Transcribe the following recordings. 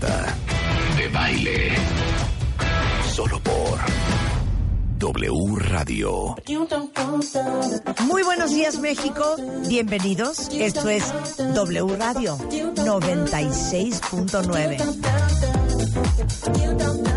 De Baile. Solo por W Radio. Muy buenos días México, bienvenidos. Esto es W Radio 96.9.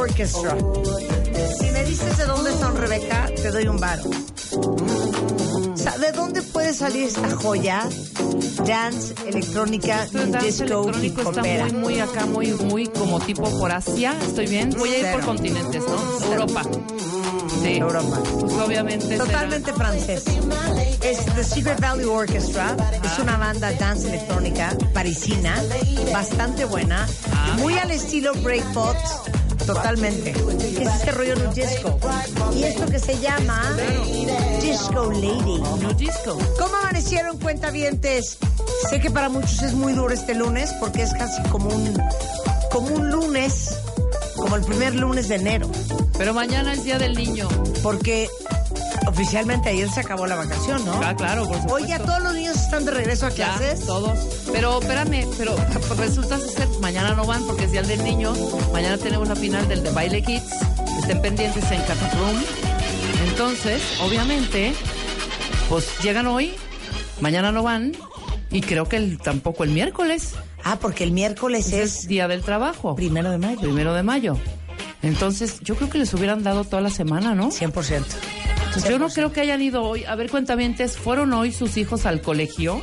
Orchestra. Si me dices de dónde son, Rebeca, te doy un varo. O sea, ¿de dónde puede salir esta joya? Dance, electrónica, dance disco, electrónico hip está muy, muy acá, muy, muy como tipo por Asia. Estoy bien. Voy a ir por Cero. continentes, ¿no? Europa. Sí. Europa. Pues obviamente. será- Totalmente francés. Es The Secret Valley Orchestra. Es una banda dance electrónica parisina, bastante buena, muy al estilo Breakbot. Totalmente. Es este rollo de disco. Y esto que se llama Disco Lady. No disco. ¿Cómo amanecieron cuentavientes? Sé que para muchos es muy duro este lunes porque es casi como un, como un lunes, como el primer lunes de enero. Pero mañana es Día del Niño. Porque oficialmente ayer se acabó la vacación, ¿no? Ah, claro, por supuesto. Hoy ya todos los niños están de regreso a Ya, clases. todos. Pero espérame, pero resulta ser, mañana no van porque es Día del Niño. Mañana tenemos la final del de Baile Kids. Estén pendientes en Cataplum. Entonces, obviamente, pues llegan hoy, mañana no van. Y creo que el- tampoco el miércoles. Ah, porque el miércoles Es es Día del Trabajo. primero de mayo. Primero de mayo. Entonces, yo creo que les hubieran dado toda la semana, ¿no? 100%. Pues yo no creo que hayan ido hoy. A ver, cuentamientos, ¿fueron hoy sus hijos al colegio?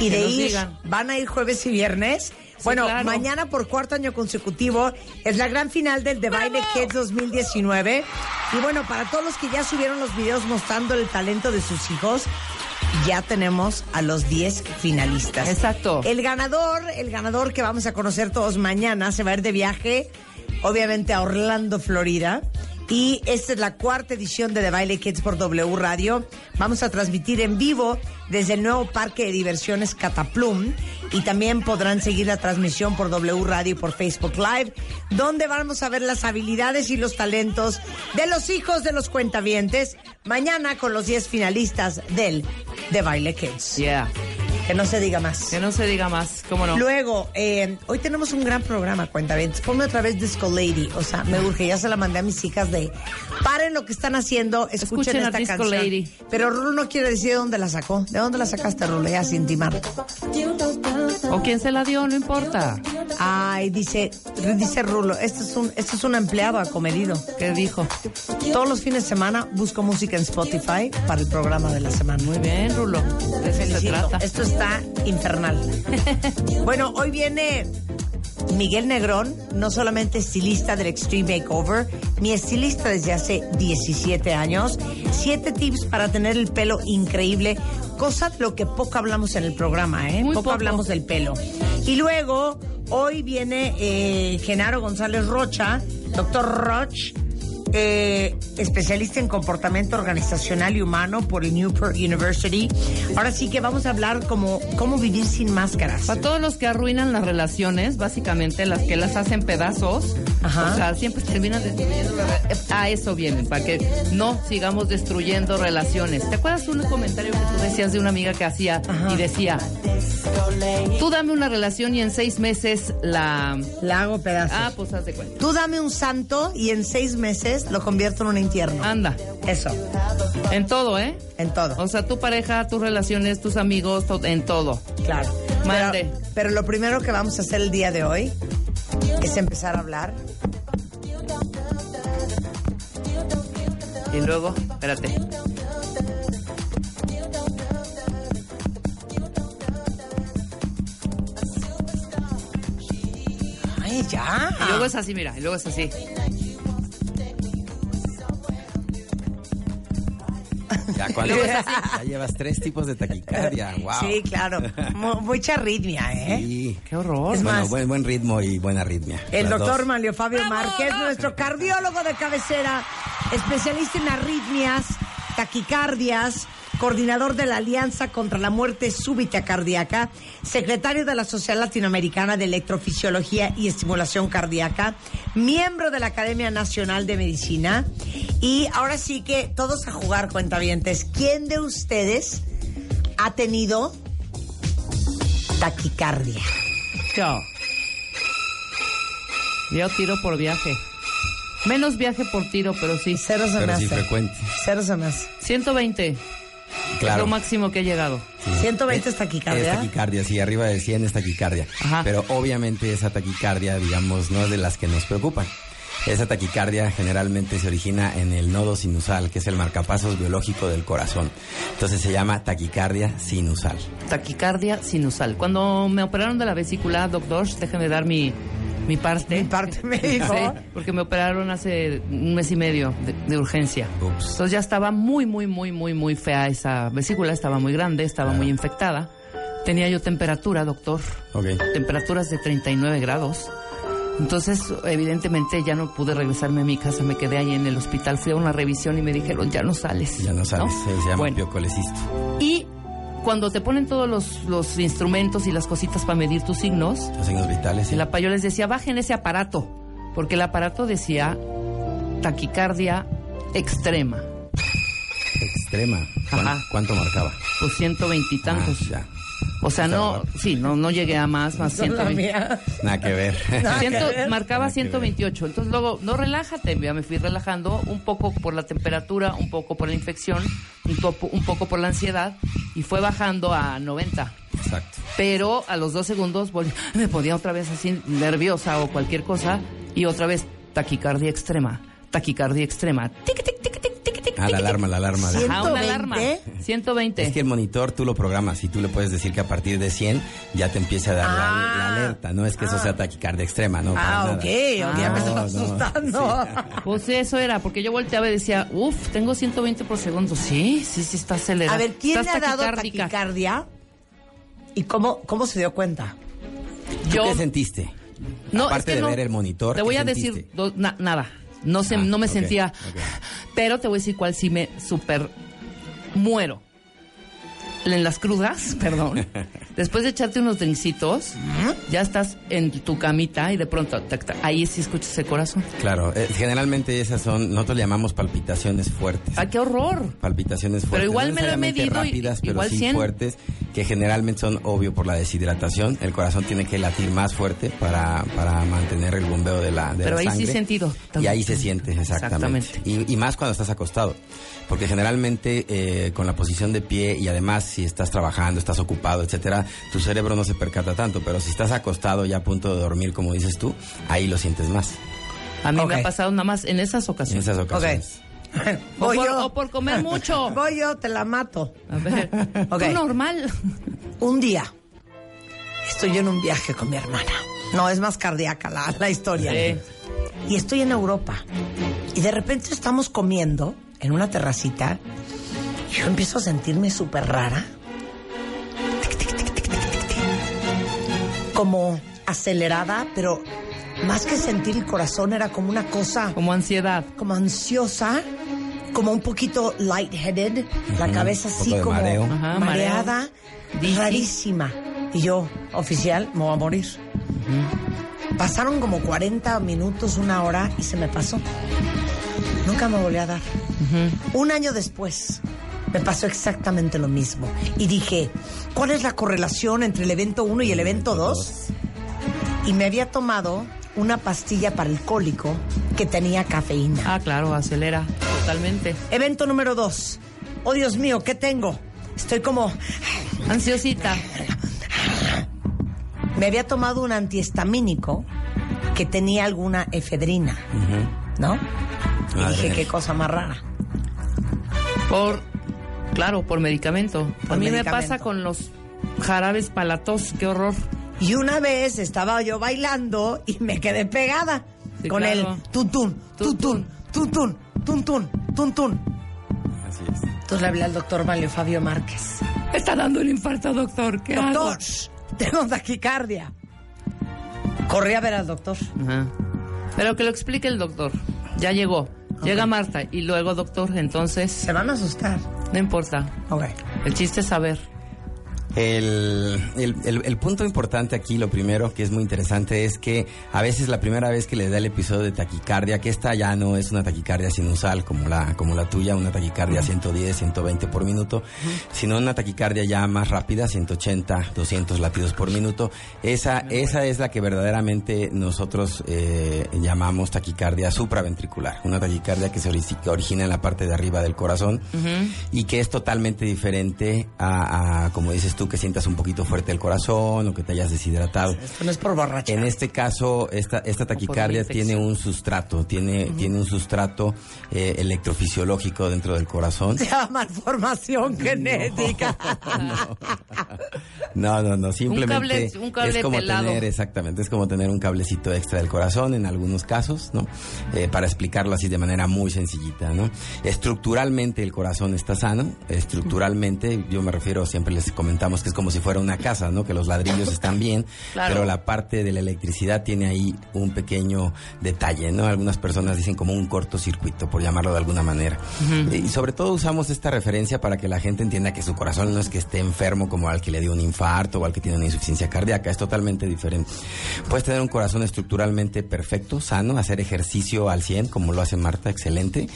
Y Que de ir, digan. van a ir jueves y viernes. bueno, claro. mañana por cuarto año consecutivo es la gran final del The Baile Kids 2019. Y bueno, para todos los que ya subieron los videos mostrando el talento de sus hijos, ya tenemos a los 10 finalistas. Exacto. El ganador, el ganador que vamos a conocer todos mañana, se va a ir de viaje, obviamente a Orlando, Florida. Y esta es la cuarta edición de The Baile Kids por W Radio. Vamos a transmitir en vivo desde el nuevo parque de diversiones Cataplum. Y también podrán seguir la transmisión por W Radio y por Facebook Live, donde vamos a ver las habilidades y los talentos de los hijos de los cuentavientes. Mañana con los 10 finalistas del The Baile Kids. Yeah. Que no se diga más. Que no se diga más, ¿cómo no? Luego, eh, hoy tenemos un gran programa, cuentavientes. Ponme otra vez Disco Lady. O sea, me urge, ya se la mandé a mis hijas de paren lo que están haciendo, escuchen, Escuchen a esta Disco canción. Lady. Pero Rulo no quiere decir de dónde la sacó. ¿De dónde la sacaste, Rulo? Ya sin timar. O quién se la dio, no importa. Ay, dice, dice Rulo, esto es un, esto es un empleado acomedido. ¿Qué dijo? Todos los fines de semana busco música en Spotify para el programa de la semana. Muy bien, Rulo. De eso se trata. Esto está infernal. bueno, hoy viene Miguel Negrón, no solamente estilista del Extreme Makeover, mi estilista desde hace 17 años. Siete tips para tener el pelo increíble, cosa de lo que poco hablamos en el programa, ¿eh? Poco. hablamos del pelo. Y luego, hoy viene eh, Genaro González Rocha, doctor Roch, eh, especialista en comportamiento organizacional y humano por el Newport University. Ahora sí que vamos a hablar como cómo vivir sin máscaras. Para todos los que arruinan las relaciones, básicamente las que las hacen pedazos, Ajá. o sea, siempre terminan destruyendo re- A eso vienen, para que no sigamos destruyendo relaciones. ¿Te acuerdas un comentario que tú decías de una amiga que hacía Ajá. y decía, tú dame una relación y en seis meses la... La hago pedazos. Ah, pues haz de cuenta. Tú dame un santo y en seis meses lo convierto en un infierno. Anda, Eso, en todo, ¿eh? en todo. O sea, tu pareja, tus relaciones, tus amigos, to- en todo. Claro. Mande. Pero, pero lo primero que vamos a hacer el día de hoy es empezar a hablar. Y luego, espérate. Ay, ya. Y luego es así, mira, y luego es así. Ya, ¿cuál es? Ya llevas tres tipos de taquicardia. Wow. Sí, claro. Mu- mucha arritmia, ¿eh? Sí. Qué horror. Es bueno, más- buen, buen ritmo y buena arritmia. El Las doctor dos. Manlio Fabio Márquez, nuestro cardiólogo de cabecera, especialista en arritmias, taquicardias, coordinador de la Alianza contra la Muerte Súbita Cardíaca, secretario de la Sociedad Latinoamericana de Electrofisiología y Estimulación Cardíaca, miembro de la Academia Nacional de Medicina. Y ahora sí que todos a jugar cuentavientes. ¿Quién de ustedes ha tenido taquicardia? Yo. Yo tiro por viaje. Menos viaje por tiro, pero sí. Cero se me Pero sí hace. frecuente. Cero se me hace. 120 es lo máximo que he llegado. Sí. 120 es taquicardia. Es taquicardia, sí, arriba de 100 es taquicardia. Ajá. Pero obviamente esa taquicardia, digamos, no es de las que nos preocupan. Esa taquicardia generalmente se origina en el nodo sinusal, que es el marcapasos biológico del corazón. Entonces se llama taquicardia sinusal. Taquicardia sinusal. Cuando me operaron de la vesícula, doctor, déjeme dar mi, mi parte. Mi parte médico. Sí, porque me operaron hace un mes y medio de, de urgencia. Ups. Entonces ya estaba muy, muy, muy, muy, muy fea esa vesícula. Estaba muy grande, estaba muy infectada. Tenía yo temperatura, doctor. Ok. temperaturas de 39 grados. Entonces, evidentemente, ya no pude regresarme a mi casa, me quedé ahí en el hospital, fui a una revisión y me dijeron, ya no sales. Ya no sabes, sí, se llama Bueno, y cuando te ponen todos los, los instrumentos y las cositas para medir tus signos, Los signos vitales. sí. el apa- yo les decía, bajen ese aparato, porque el aparato decía taquicardia extrema, Extrema. ¿Cuán- Ajá. ¿Cuánto marcaba? pues ciento veintitantos. Ah, ya. O sea, no, sí, no, no llegué a más, más Son la 120. mía. Nada que ver. Nada que Ciento- ver. marcaba Nada que ver. 128. Entonces luego, no relájate, ya me fui relajando un poco por la temperatura, un poco por la infección, un, topo- un poco por la ansiedad y fue bajando a 90. Exacto. Pero a los dos segundos volví- me ponía otra vez así nerviosa o cualquier cosa y otra vez taquicardia extrema, taquicardia extrema. Tic, tic, Ah, la alarma, la alarma. de- Cien- Ajá, una alarma. 120. 120. Es que el monitor tú lo programas y tú le puedes decir que a partir de 100 ya te empieza a dar la- Ah. la, alerta. No es que eso sea taquicardia extrema, no. para Ah, nada. ok, ok, ya me No, no, asustando. Pues eso era, porque yo volteaba y decía, uff, tengo 120 por segundo. Sí, sí, sí, está acelerado. A ver, ¿quién le Estás ha dado taquicardia? ¿Y cómo, cómo se dio cuenta? ¿Tú Yo, qué sentiste? no, Aparte es que de no. ver el monitor. Te ¿qué voy a sentiste? decir do- na- nada. No, se, Ah, no me sentía... Pero te voy a decir cuál sí me super muero. En las crudas, perdón. Después de echarte unos drincitos, ya estás en tu camita y de pronto tac, tac, ahí sí escuchas ese corazón. Claro, eh, generalmente esas son, nosotros le llamamos palpitaciones fuertes. ¡Ay, qué horror! palpitaciones fuertes. Pero igual no me lo he medido y- rápidas, pero igual sí 100. fuertes, que generalmente son obvio por la deshidratación. El corazón tiene que latir más fuerte para, para mantener el bombeo de la, de Pero la ahí sí sangre. sentido. Y ahí se siente, exactamente. Exactamente. Y, y más cuando estás acostado. Porque generalmente eh, con la posición de pie y además si estás trabajando, estás ocupado, etcétera, tu cerebro no se percata tanto. Pero si estás acostado ya a punto de dormir, como dices tú, ahí lo sientes más. A mí me ha pasado nada más en esas En ocasiones. esas ocasiones. O, Voy por, yo. o por comer mucho. Voy yo, te la mato. A ver, tú normal. Un día estoy yo en un viaje con mi hermana. No, es más cardíaca la, la historia. Sí. Y estoy en Europa. Y de repente estamos comiendo en una terracita. Yo empiezo a sentirme súper rara. Como acelerada, pero más que sentir el corazón era como una cosa Como ansiedad. como ansiosa, como un poquito lightheaded, la Ujú, cabeza así como mareo. Ajá, mareada, mareo. Rarísima. Y yo, oficial, me voy a morir. Pasaron como 40 minutos, una hora y se me pasó. Nunca me volví a dar. Un año después me pasó exactamente lo mismo. Y dije, ¿cuál es la correlación entre el evento 1 y el evento 2? Y me había tomado una pastilla para el cólico que tenía cafeína. Ah, claro, acelera totalmente. Evento número 2. Oh, Dios mío, ¿qué tengo? Estoy como... Ansiosita. Me había tomado un antihistamínico que tenía alguna efedrina, ¿no? Y Madre dije, qué cosa más rara. Por, claro, por medicamento. Por a mí me pasa con los jarabes para la tos, qué horror. Y una vez estaba yo bailando y me quedé pegada Sí, con claro. el tutun, tutun, tutun, tutun, tutun. Así es. Entonces le hablé al doctor Mario Fabio Márquez. Me está dando un infarto, doctor. ¿Qué Doctor, hago? tengo taquicardia. Corrí a ver al doctor. Ajá. Pero que lo explique el doctor. Ya llegó. Llega Marta y luego doctor, entonces Se van a asustar. no importa. Ok. El chiste es saber. El, el- el- el punto importante aquí, lo primero que es muy interesante, es que a veces la primera vez que le da el episodio de taquicardia, que esta ya no es una taquicardia sinusal como la, como la tuya, una taquicardia 110, 120 por minuto, sino una taquicardia ya más rápida, 180, 200 latidos por minuto. Esa, esa es la que verdaderamente nosotros eh, llamamos taquicardia supraventricular, una taquicardia que se origina en la parte de arriba del corazón y que es totalmente diferente a, a, como dices tú, que sientas un poquito fuerte el corazón o que te hayas deshidratado. Esto no es por borracha. En este caso, esta, esta taquicardia tiene un sustrato, tiene, tiene un sustrato eh, electrofisiológico dentro del corazón. Se llama malformación genética. No, no, no, simplemente cable- un cable es como pelado. tener, exactamente, es como tener un cablecito extra del corazón en algunos casos, ¿no? Eh, para explicarlo así de manera muy sencillita, ¿no? Estructuralmente el corazón está sano, estructuralmente, yo me refiero, siempre les comentamos que es como si fuera una casa, ¿no? Que los ladrillos están bien, Claro. pero la parte de la electricidad tiene ahí un pequeño detalle, ¿no? Algunas personas dicen como un cortocircuito, por llamarlo de alguna manera. Y sobre todo usamos esta referencia para que la gente entienda que su corazón no es que esté enfermo como al que le dio un infarto o al que tiene una insuficiencia cardíaca, es totalmente diferente. Puedes tener un corazón estructuralmente perfecto, sano, hacer ejercicio al 100, como lo hace Marta, excelente,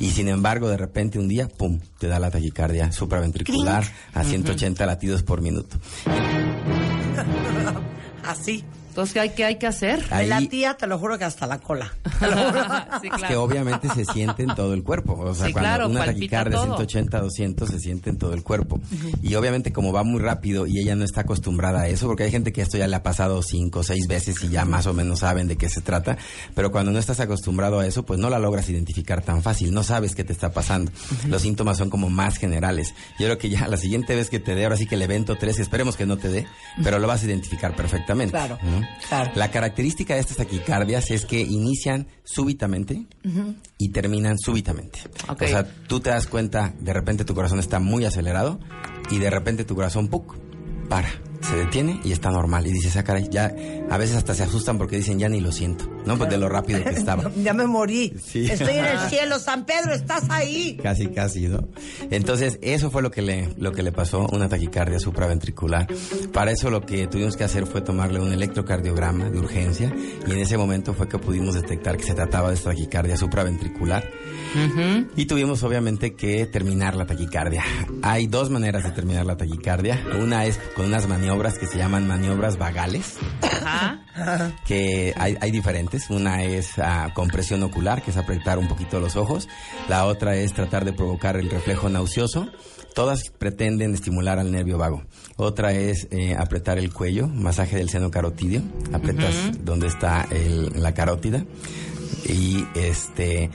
y sin embargo, de repente un día, ¡pum!, te da la taquicardia supraventricular a 180 latidos por minuto. Así. Entonces, ¿qué hay, qué hay que hacer? Ahí- latía, te lo juro que hasta la cola. Te lo juro. Sí, Es que obviamente se siente en todo el cuerpo. O sea, Sí, cuando claro, una taquicardia todo. 180, 200 se siente en todo el cuerpo. Y obviamente como va muy rápido y ella no está acostumbrada a eso, porque hay gente que esto ya le ha pasado cinco o seis veces y ya más o menos saben de qué se trata, pero cuando no estás acostumbrado a eso, pues no la logras identificar tan fácil, no sabes qué te está pasando. Los síntomas son como más generales. Yo creo que ya la siguiente vez que te dé, ahora sí que el evento 3, esperemos que no te dé, pero lo vas a identificar perfectamente. Claro, ¿no? Claro. La característica de estas taquicardias es que inician súbitamente y terminan súbitamente. O sea, tú te das cuenta, de repente tu corazón está muy acelerado y de repente tu corazón, ¡puc! para. Se detiene y está normal. Y dices, ah, caray, ya, a veces hasta se asustan porque dicen, ya ni lo siento, ¿no? Pues de lo rápido que estaba. ya me morí. Sí. Estoy en el cielo, San Pedro, estás ahí. Casi, casi, ¿no? Entonces, eso fue lo que le, lo que le pasó, una taquicardia supraventricular. Para eso lo que tuvimos que hacer fue tomarle un electrocardiograma de urgencia y en ese momento fue que pudimos detectar que se trataba de taquicardia supraventricular. Y tuvimos obviamente que terminar la taquicardia. Hay dos maneras de terminar la taquicardia. Una es con unas maniobras que se llaman maniobras vagales, que hay, hay diferentes. Una es ah, compresión ocular, que es apretar un poquito los ojos. La otra es tratar de provocar el reflejo nauseoso. Todas pretenden estimular al nervio vago. Otra es eh, apretar el cuello, masaje del seno carotidio. Apretas donde está el- la carótida. Y este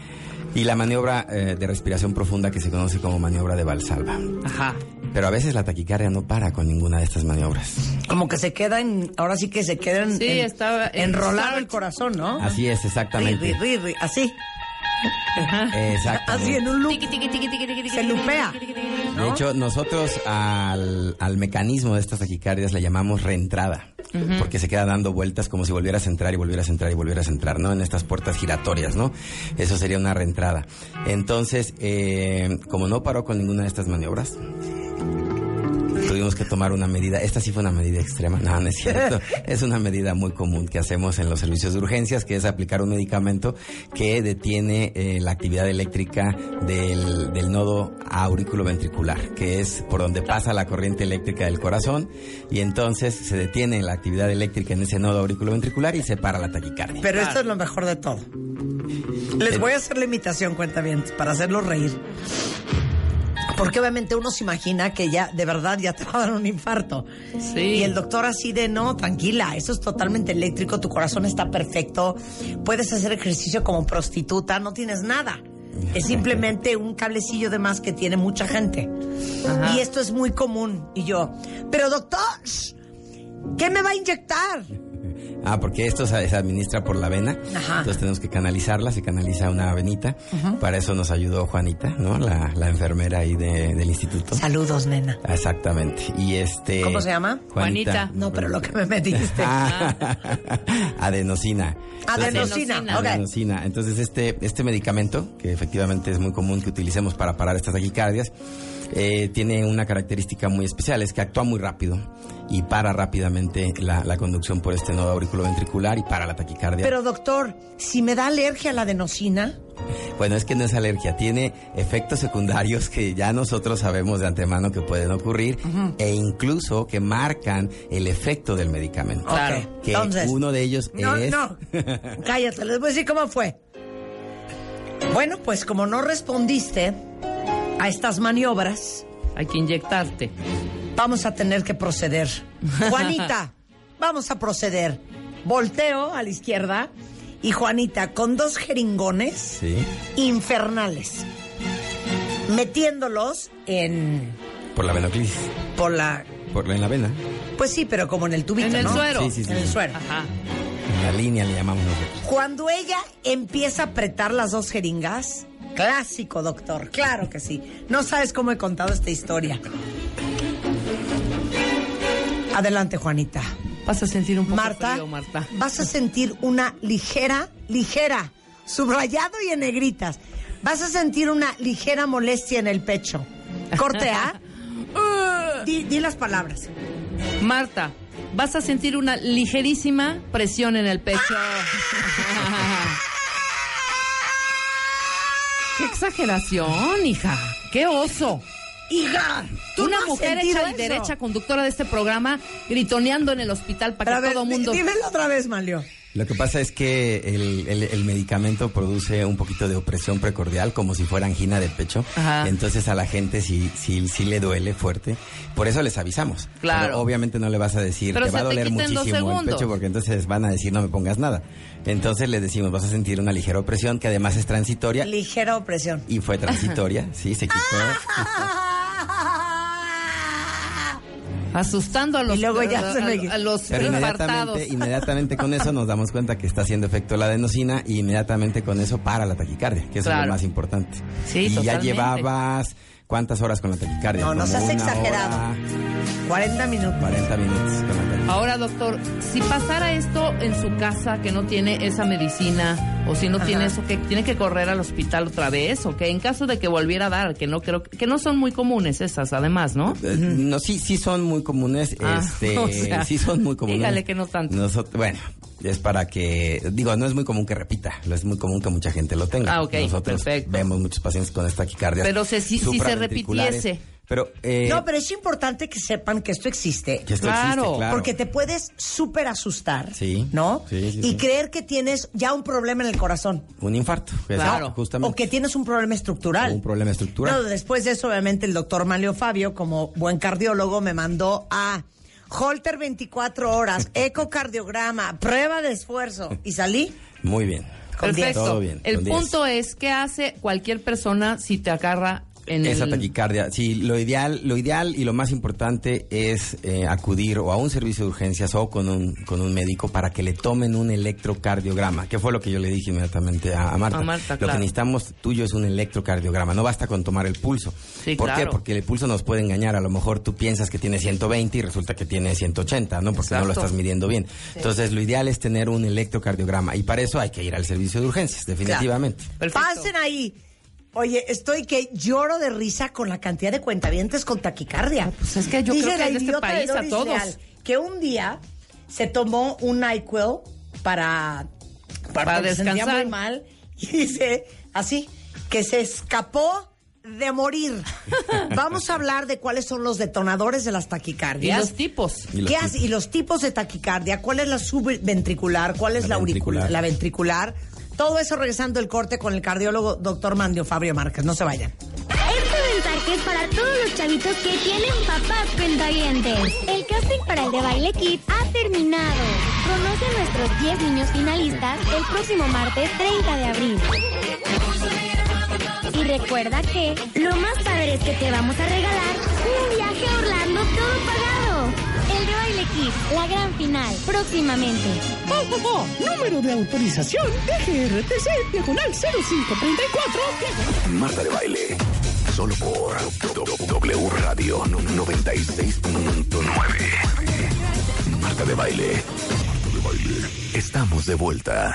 y la maniobra eh, de respiración profunda que se conoce como maniobra de Valsalva. Ajá. Pero a veces la taquicardia no para con ninguna de estas maniobras. Como que se queda en, ahora sí que se queda en, Sí, en- estaba en enrolado el corazón, ¿no? Así es, exactamente. ri, ri, ri, así, Exactamente. así en un loop. Se lupea. De hecho, nosotros al, al mecanismo de estas taquicardias le llamamos reentrada, porque se queda dando vueltas como si volvieras a entrar y volvieras a entrar y volvieras a entrar, ¿no? En estas puertas giratorias, ¿no? Eso sería una reentrada. Entonces, eh, como no paró con ninguna de estas maniobras, tuvimos que tomar una medida. Esta sí fue una medida extrema. No, no es cierto. es una medida muy común que hacemos en los servicios de urgencias, que es aplicar un medicamento que detiene eh, la actividad eléctrica del, del nodo auriculoventricular, que es por donde pasa la corriente eléctrica del corazón. Y entonces se detiene la actividad eléctrica en ese nodo auriculoventricular y se para la taquicardia. Pero esto es lo mejor de todo. Les voy a hacer la imitación, cuenta bien, para hacerlos reír. Porque obviamente uno se imagina que ya, de verdad, ya te va a dar un infarto. Sí. Y el doctor así de, no, tranquila, eso es totalmente eléctrico, tu corazón está perfecto, puedes hacer ejercicio como prostituta, no tienes nada. Es simplemente un cablecillo de más que tiene mucha gente. Ajá. Y esto es muy común. Y yo, pero doctor, ¿qué me va a inyectar? Ah, porque esto se, se administra por la vena. Ajá. Entonces tenemos que canalizarla, se canaliza una venita. Para eso nos ayudó Juanita, ¿no? La, la enfermera ahí de- del instituto. Saludos, nena. Exactamente. Y este. ¿Cómo se llama? Juanita. No, pero lo que me metiste. Ah, adenosina. Adenosina, Adenosina. ok. Adenosina. Entonces, este, este medicamento, que efectivamente es muy común que utilicemos para parar estas taquicardias, eh, tiene una característica muy especial, es que actúa muy rápido y para rápidamente la, la conducción por este nodo auriculoventricular y para la taquicardia. Pero doctor, si me da alergia a la adenosina, Bueno, es que no es alergia, tiene efectos secundarios que ya nosotros sabemos de antemano que pueden ocurrir e incluso que marcan el efecto del medicamento. Claro. Que Entonces, uno de ellos no, es... no, cállate, les voy a decir cómo fue. Bueno, pues como no respondiste a estas maniobras, Hay que inyectarte. vamos a tener que proceder. Juanita, vamos a proceder. Volteo a la izquierda y Juanita con dos jeringones Sí, infernales, metiéndolos en por la venoclisis, por la, por la, en la vena, pues sí, pero como en el tubito, En el ¿no? suero. Sí, sí, sí. En el suero. Ajá. en la línea le llamamos nosotros. Cuando ella empieza a apretar las dos jeringas, clásico, doctor, claro que sí. No sabes cómo he contado esta historia. Adelante, Juanita. Vas a sentir un poco Marta, frío, Marta. vas a sentir una ligera, ligera, subrayado y en negritas. Vas a sentir una ligera molestia en el pecho. Corte A. di, di las palabras. Marta, vas a sentir una ligerísima presión en el pecho. ¡Qué exageración, hija! ¡Qué oso! Hija, tú Una no mujer hecha y derecha, conductora de este programa, gritoneando en el hospital para Pero a que ver, todo mundo... dímelo otra vez, Malio. Lo que pasa es que el, el- el medicamento produce un poquito de opresión precordial, como si fuera angina de pecho. Ajá. Entonces a la gente sí, sí, sí le duele fuerte. Por eso les avisamos. Claro. Pero obviamente no le vas a decir, Pero te va a doler muchísimo el pecho, porque entonces van a decir, no me pongas nada. Entonces les decimos, vas a sentir una ligera opresión, que además es transitoria. Ligera opresión. y fue transitoria, sí, se quitó. Asustando a los, Y luego ya a, se me- a- a los Pero inmediatamente, inmediatamente con eso nos damos cuenta que está haciendo efecto la adenosina y inmediatamente con eso para la taquicardia, que eso es Claro. lo más importante. Sí, y ya llevabas ¿Cuántas horas con la taquicardia? No, no seas exagerado. hora, 40 minutos. 40 minutos con la taquicardia. Ahora, doctor, si pasara esto en su casa, que no tiene esa medicina, o si no Ajá. tiene eso, que tiene que correr al hospital otra vez, o que en caso de que volviera a dar, que no creo, que no son muy comunes esas, además, ¿no? Eh, No, sí, sí son muy comunes. Ah, este, o sea, sí son muy comunes. dígale que no tanto. Nosot- bueno, es para que, digo, no es muy común que repita, es muy común que mucha gente lo tenga. Ah, ok, Nosotros perfecto. vemos muchos pacientes con esta taquicardia. Pero se- si- si se repitiese. Pero, eh, No, pero es importante que sepan que esto existe. que esto Claro, existe, claro. Porque te puedes súper asustar, Sí. ¿no? Sí, sí, y sí. creer que tienes ya un problema en el corazón. Un infarto, Claro. justamente. O que tienes un problema estructural. O un problema estructural. No, después de eso, obviamente, el doctor Manlio Fabio, como buen cardiólogo, me mandó a Holter 24 horas, ecocardiograma, prueba de esfuerzo. Y salí Muy bien. con 10. Perfecto. Todo bien, El punto es, ¿qué hace cualquier persona si te agarra en Esa taquicardia. Sí, lo ideal, lo ideal y lo más importante es eh, acudir o a un servicio de urgencias o con un, con un médico para que le tomen un electrocardiograma, que fue lo que yo le dije inmediatamente a, a Marta. A Marta, lo que necesitamos tuyo es un electrocardiograma, no basta con tomar el pulso. Sí, ¿Por qué? claro. Porque el pulso nos puede engañar. A lo mejor tú piensas que tiene 120 y resulta que tiene 180, ¿no? Porque no lo estás midiendo bien. Entonces, lo ideal es tener un electrocardiograma y para eso hay que ir al servicio de urgencias, definitivamente. Pasen ahí. Oye, estoy que lloro de risa con la cantidad de cuentavientes con taquicardia. pues es que yo Dice creo que la en este país a todos. Que un día se tomó un NyQuil para, Para sentía descansar. muy mal y dice así que se escapó de morir. Vamos a hablar de cuáles son los detonadores de las Y taquicardias. los tipos. Y los ¿Qué tipos. hace? Y los tipos de taquicardia, ¿cuál es la subventricular? ¿Cuál es la, La ventricular. La ventricular. Todo eso regresando el corte con el cardiólogo doctor Mandio Fabio Márquez. No se vayan. Este mensaje es para todos los chavitos que tienen papás cuentavientes. El casting para el de Baile Kids ha terminado. Conoce a nuestros 10 niños finalistas el próximo martes 30 de abril. Recuerda que lo más padre es que te vamos a regalar un viaje a Orlando todo pagado. El de Baile Kids, la gran final, próximamente. Número de autorización DGRTC, diagonal 0534. Marta de Baile. Solo por W- Radio 96.9. Marta de Baile. Marta de Baile. Estamos de vuelta.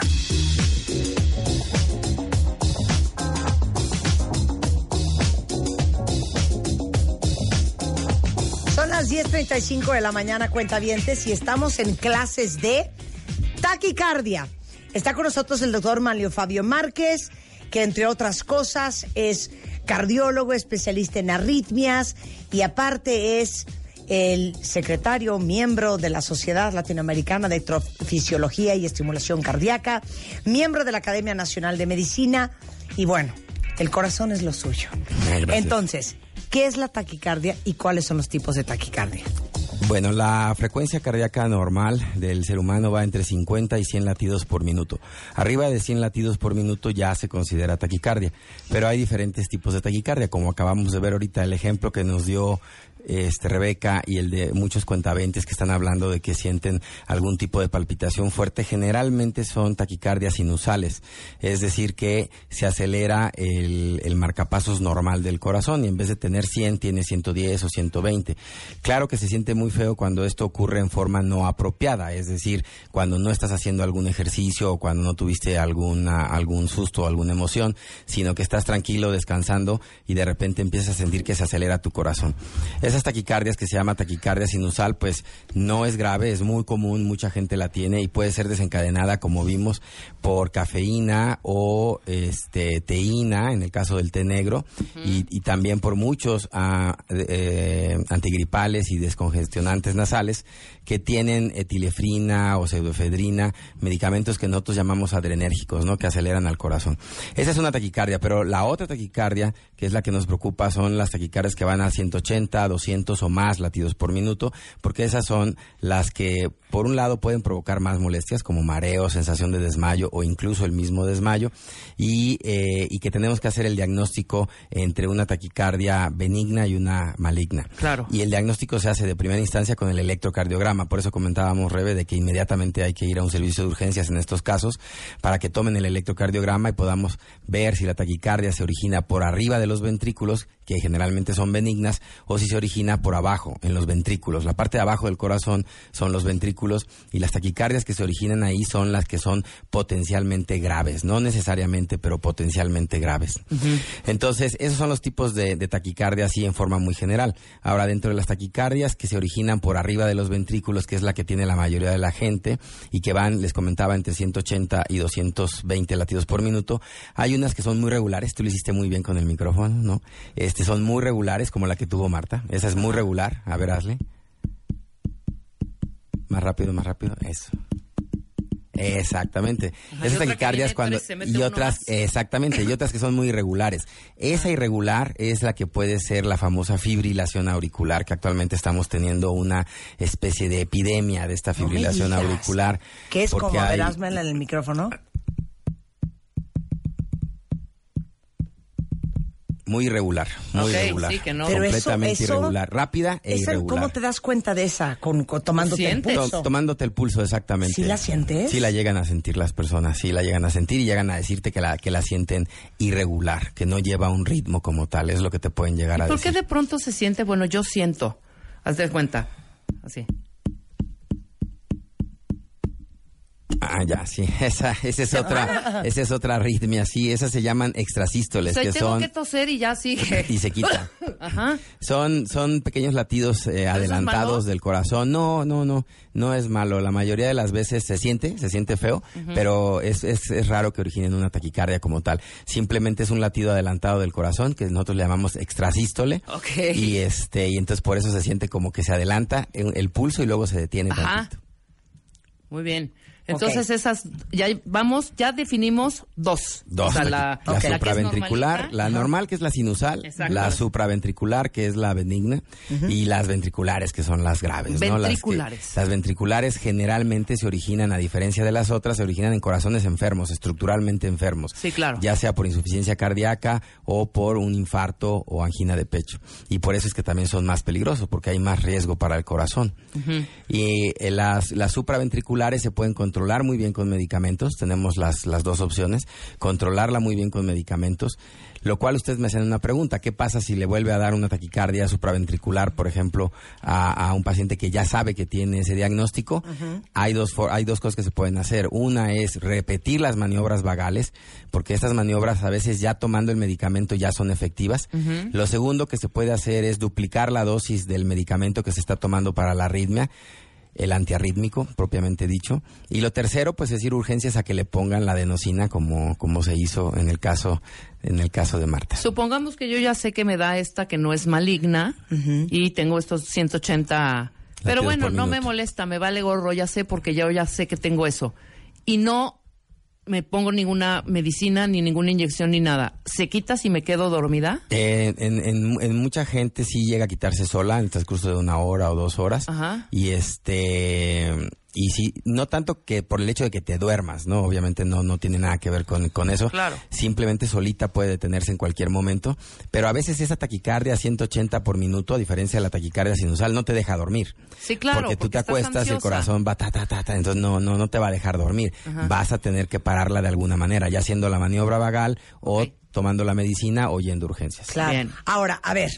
Las 10.35 de la mañana, cuentavientes, y estamos en clases de taquicardia. Está con nosotros el doctor Manlio Fabio Márquez, que entre otras cosas es cardiólogo, especialista en arritmias y aparte es el secretario, miembro de la Sociedad Latinoamericana de Electrofisiología y Estimulación Cardíaca, miembro de la Academia Nacional de Medicina y bueno, el corazón es lo suyo. Gracias. Entonces, ¿qué es la taquicardia y cuáles son los tipos de taquicardia? Bueno, la frecuencia cardíaca normal del ser humano va entre 50 y 100 latidos por minuto. Arriba de 100 latidos por minuto ya se considera taquicardia, pero hay diferentes tipos de taquicardia, como acabamos de ver ahorita el ejemplo que nos dio este Rebeca y el de muchos cuentaventes que están hablando de que sienten algún tipo de palpitación fuerte, generalmente son taquicardias inusales, es decir, que se acelera el, el marcapasos normal del corazón y en vez de tener 100 tiene 110 o 120. Claro que se siente muy feo cuando esto ocurre en forma no apropiada, es decir, cuando no estás haciendo algún ejercicio o cuando no tuviste alguna, algún susto o alguna emoción, sino que estás tranquilo descansando y de repente empiezas a sentir que se acelera tu corazón. Esas taquicardias que se llama taquicardia sinusal, pues no es grave, es muy común, mucha gente la tiene y puede ser desencadenada, como vimos, por cafeína o este teína, en el caso del té negro, y, y también por muchos ah, eh, antigripales y descongestionantes nasales que tienen etilefrina o pseudoefedrina, medicamentos que nosotros llamamos adrenérgicos, ¿no? Que aceleran al corazón. Esa es una taquicardia, pero la otra taquicardia, que es la que nos preocupa, son las taquicardias que van a 180, 200 o más latidos por minuto, porque esas son las que, por un lado, pueden provocar más molestias, como mareo, sensación de desmayo o incluso el mismo desmayo, y, eh, y que tenemos que hacer el diagnóstico entre una taquicardia benigna y una maligna. Claro. Y el diagnóstico se hace de primera instancia con el electrocardiograma. Por eso comentábamos, Rebe, de que inmediatamente hay que ir a un servicio de urgencias en estos casos para que tomen el electrocardiograma y podamos ver si la taquicardia se origina por arriba de los ventrículos, que generalmente son benignas, o si se origina por abajo, en los ventrículos. La parte de abajo del corazón son los ventrículos y las taquicardias que se originan ahí son las que son potencialmente graves, no necesariamente, pero potencialmente graves. Entonces, esos son los tipos de, de taquicardia así en forma muy general. Ahora, dentro de las taquicardias que se originan por arriba de los ventrículos, que es la que tiene la mayoría de la gente y que van, les comentaba, entre 180 y 220 latidos por minuto, hay unas que son muy regulares, tú lo hiciste muy bien con el micrófono, ¿no? Este, son muy regulares, como la que tuvo Marta. Esa es muy regular. A ver, hazle. Más rápido, más rápido. Eso. Exactamente. Ajá, Esas taquicardias cuando y otras exactamente y otras que son muy irregulares. Esa irregular es la que puede ser la famosa fibrilación auricular que actualmente estamos teniendo una especie de epidemia de esta fibrilación auricular. ¿Qué es como, hay- en el micrófono? Muy irregular, muy Ok, irregular, sí, que no. Pero eso- completamente eso- irregular, rápida e Esa, irregular. ¿Cómo te das cuenta de esa? Con, con- tomándote el pulso. To- tomándote el pulso, exactamente. ¿Sí la sientes? Sí la llegan a sentir las personas, sí la llegan a sentir y llegan a decirte que la, que la sienten irregular, que no lleva un ritmo como tal, es lo que te pueden llegar a ¿Por qué decir. de pronto se siente, bueno, yo siento, haz de cuenta, así. Ah, ya, sí, esa, esa es otra, esa es otra arritmia, sí, esas se llaman O extrasístoles, sea, que tengo son, que toser y ya sigue. y se quita. Ajá. Son, son pequeños latidos eh, adelantados del corazón. No, no, no, no es malo. La mayoría de las veces se siente, se siente feo, pero es, es, es raro que originen una taquicardia como tal. Simplemente es un latido adelantado del corazón que nosotros le llamamos extrasístole. Ok. Y este, y entonces por eso se siente como que se adelanta el, el pulso y luego se detiene Ajá. tantito. Muy bien. Entonces esas, ya vamos, ya definimos dos. Dos, O sea, la, supraventricular, la normal que es la sinusal, Exacto. la supraventricular que es la benigna y las ventriculares que son las graves. ¿no? Las, que- Ventriculares. las ventriculares generalmente se originan, a diferencia de las otras, se originan en corazones enfermos, estructuralmente enfermos. Sí, claro. Ya sea por insuficiencia cardíaca o por un infarto o angina de pecho. Y por eso es que también son más peligrosos, porque hay más riesgo para el corazón. Y eh, las, las supraventriculares se pueden controlar muy bien con medicamentos. Tenemos las, las dos opciones. Controlarla muy bien con medicamentos. Lo cual ustedes me hacen una pregunta. ¿Qué pasa si le vuelve a dar una taquicardia supraventricular, por ejemplo, a, a un paciente que ya sabe que tiene ese diagnóstico? hay, dos, for- hay dos cosas que se pueden hacer. Una es repetir las maniobras vagales, porque estas maniobras a veces ya tomando el medicamento ya son efectivas. Lo segundo que se puede hacer es duplicar la dosis del medicamento que se está tomando para la arritmia el antiarrítmico, propiamente dicho. Y lo tercero, pues es ir urgencias a que le pongan la adenosina como, como se hizo en el caso, en el caso de Marta. Supongamos que yo ya sé que me da esta que no es maligna y tengo estos 180. Pero bueno, no me molesta, me vale gorro, ya sé porque yo ya sé que tengo eso. Y no me pongo ninguna medicina, ni ninguna inyección, ni nada. ¿Se quita si me quedo dormida? Eh, en, en- en mucha gente sí llega a quitarse sola en el transcurso de una hora o dos horas. Ajá. Y este y sí, no tanto que por el hecho de que te duermas, ¿no? Obviamente no, no tiene nada que ver con, con eso. Claro. Simplemente solita puede detenerse en cualquier momento. Pero a veces esa taquicardia a 180 por minuto, a diferencia de la taquicardia sinusal, no te deja dormir. Sí, claro, Porque tú porque te acuestas, el corazón va ta, ta, ta, ta, entonces no, no, no te va a dejar dormir. Vas a tener que pararla de alguna manera, ya haciendo la maniobra vagal o tomando la medicina o yendo a urgencias. Claro. Bien. Ahora, a ver,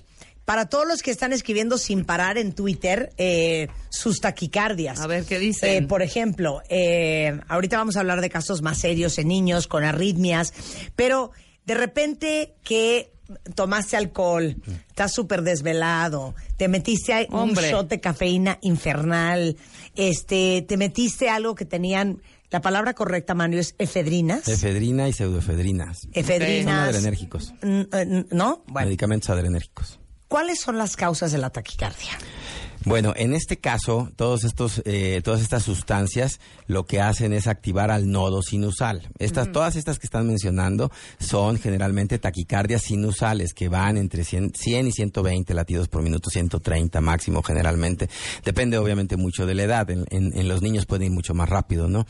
para todos los que están escribiendo sin parar en Twitter eh, sus taquicardias. A ver, ¿qué dicen? Eh, por ejemplo, eh, ahorita vamos a hablar de casos más serios en niños con arritmias, pero de repente que tomaste alcohol, estás súper desvelado, te metiste un shot de cafeína infernal, este, te metiste algo que tenían, la palabra correcta, Mario, es efedrinas. Efedrina y pseudoefedrinas. efedrinas. Son adrenérgicos. Eh, ¿No? Bueno, Medicamentos adrenérgicos. ¿Cuáles son las causas de la taquicardia? Bueno, en este caso, todos estos, eh, todas estas sustancias lo que hacen es activar al nodo sinusal. Estas, todas estas que están mencionando son generalmente taquicardias sinusales que van entre 100, 100 y 120 latidos por minuto, 130 máximo generalmente. Depende obviamente mucho de la edad. En, en- en los niños puede ir mucho más rápido, ¿no?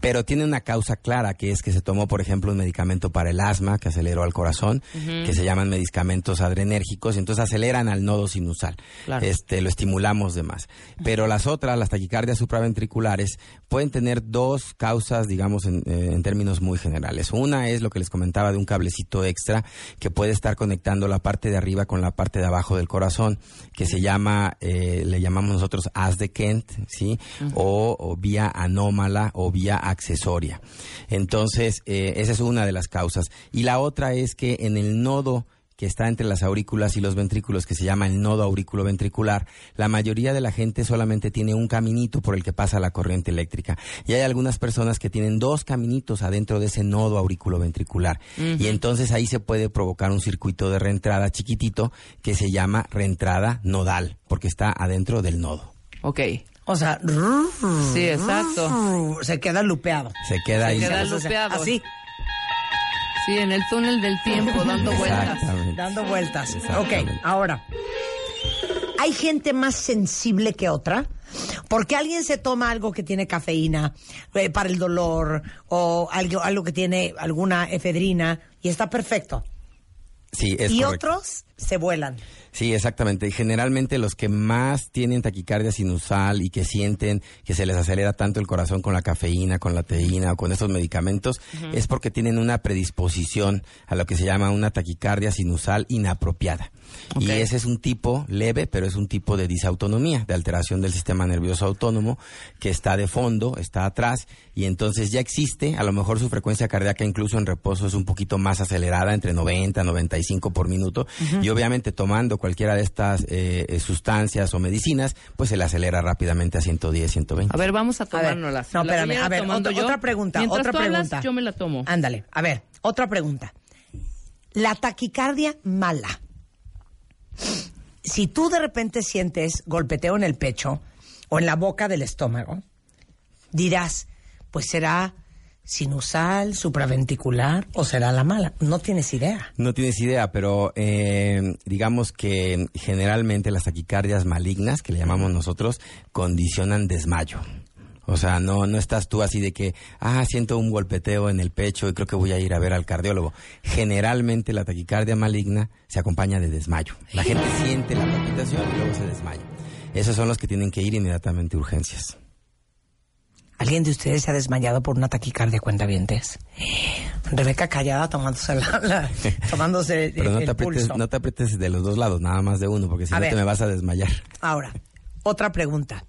Pero tiene una causa clara que es que se tomó, por ejemplo, un medicamento para el asma que aceleró al corazón, que se llaman medicamentos adrenérgicos, y entonces aceleran al nodo sinusal. Claro. Este, lo estimulamos de más. Pero las otras, las taquicardias supraventriculares, pueden tener dos causas, digamos, en, eh, en términos muy generales. Una es lo que les comentaba de un cablecito extra que puede estar conectando la parte de arriba con la parte de abajo del corazón, que se llama, eh, le llamamos nosotros as de Kent, ¿sí? o, o vía anómala o vía accesoria. Entonces, eh, esa es una de las causas. Y la otra es que en el nodo que está entre las aurículas y los ventrículos, que se llama el nodo aurículo ventricular, la mayoría de la gente solamente tiene un caminito por el que pasa la corriente eléctrica. Y hay algunas personas que tienen dos caminitos adentro de ese nodo aurículo ventricular. Y entonces ahí se puede provocar un circuito de reentrada chiquitito que se llama reentrada nodal, porque está adentro del nodo. Ok. O sea, Sí, exacto. se queda lupeado. Se queda ahí. Se queda lupeado. Así, Sí, en el túnel del tiempo, dando vueltas. Dando vueltas. Ok, ahora. ¿Hay gente más sensible que otra? Porque alguien se toma algo que tiene cafeína eh, para el dolor o algo, algo que tiene alguna efedrina y está perfecto. Sí, es y correcto. otros se vuelan. Sí, exactamente. Y generalmente los que más tienen taquicardia sinusal y que sienten que se les acelera tanto el corazón con la cafeína, con la teína o con estos medicamentos, es porque tienen una predisposición a lo que se llama una taquicardia sinusal inapropiada. Y ese es un tipo leve, pero es un tipo de disautonomía, de alteración del sistema nervioso autónomo, que está de fondo, está atrás, y entonces ya existe, a lo mejor su frecuencia cardíaca incluso en reposo es un poquito más acelerada, entre 90 y 95 por minuto, y obviamente tomando cualquiera de estas eh, eh, sustancias o medicinas, pues se le acelera rápidamente a 110, 120. A ver, vamos a A ver, tomárnoslas. no, La espérame, a ver, otra, yo. otra pregunta, Mientras otra tú hablas, pregunta. yo me la tomo. Ándale, a ver, otra pregunta. La taquicardia mala. Si tú de repente sientes golpeteo en el pecho o en la boca del estómago, dirás, pues será sinusal, supraventricular o será la mala. No tienes idea. No tienes idea, pero eh, digamos que generalmente las taquicardias malignas, que le llamamos nosotros, condicionan desmayo. O sea, no, no estás tú así de que, ah, siento un golpeteo en el pecho y creo que voy a ir a ver al cardiólogo. Generalmente la taquicardia maligna se acompaña de desmayo. La gente siente la palpitación y luego se desmaya. Esos son los que tienen que ir inmediatamente a urgencias. ¿Alguien de ustedes se ha desmayado por una taquicardia cuentavientes? Rebeca callada tomándose la, la- tomándose el, Pero no el te, aprietes, pulso. no te aprietes de los dos lados, nada más de uno, porque si A no ver. te me vas a desmayar. Ahora, otra pregunta.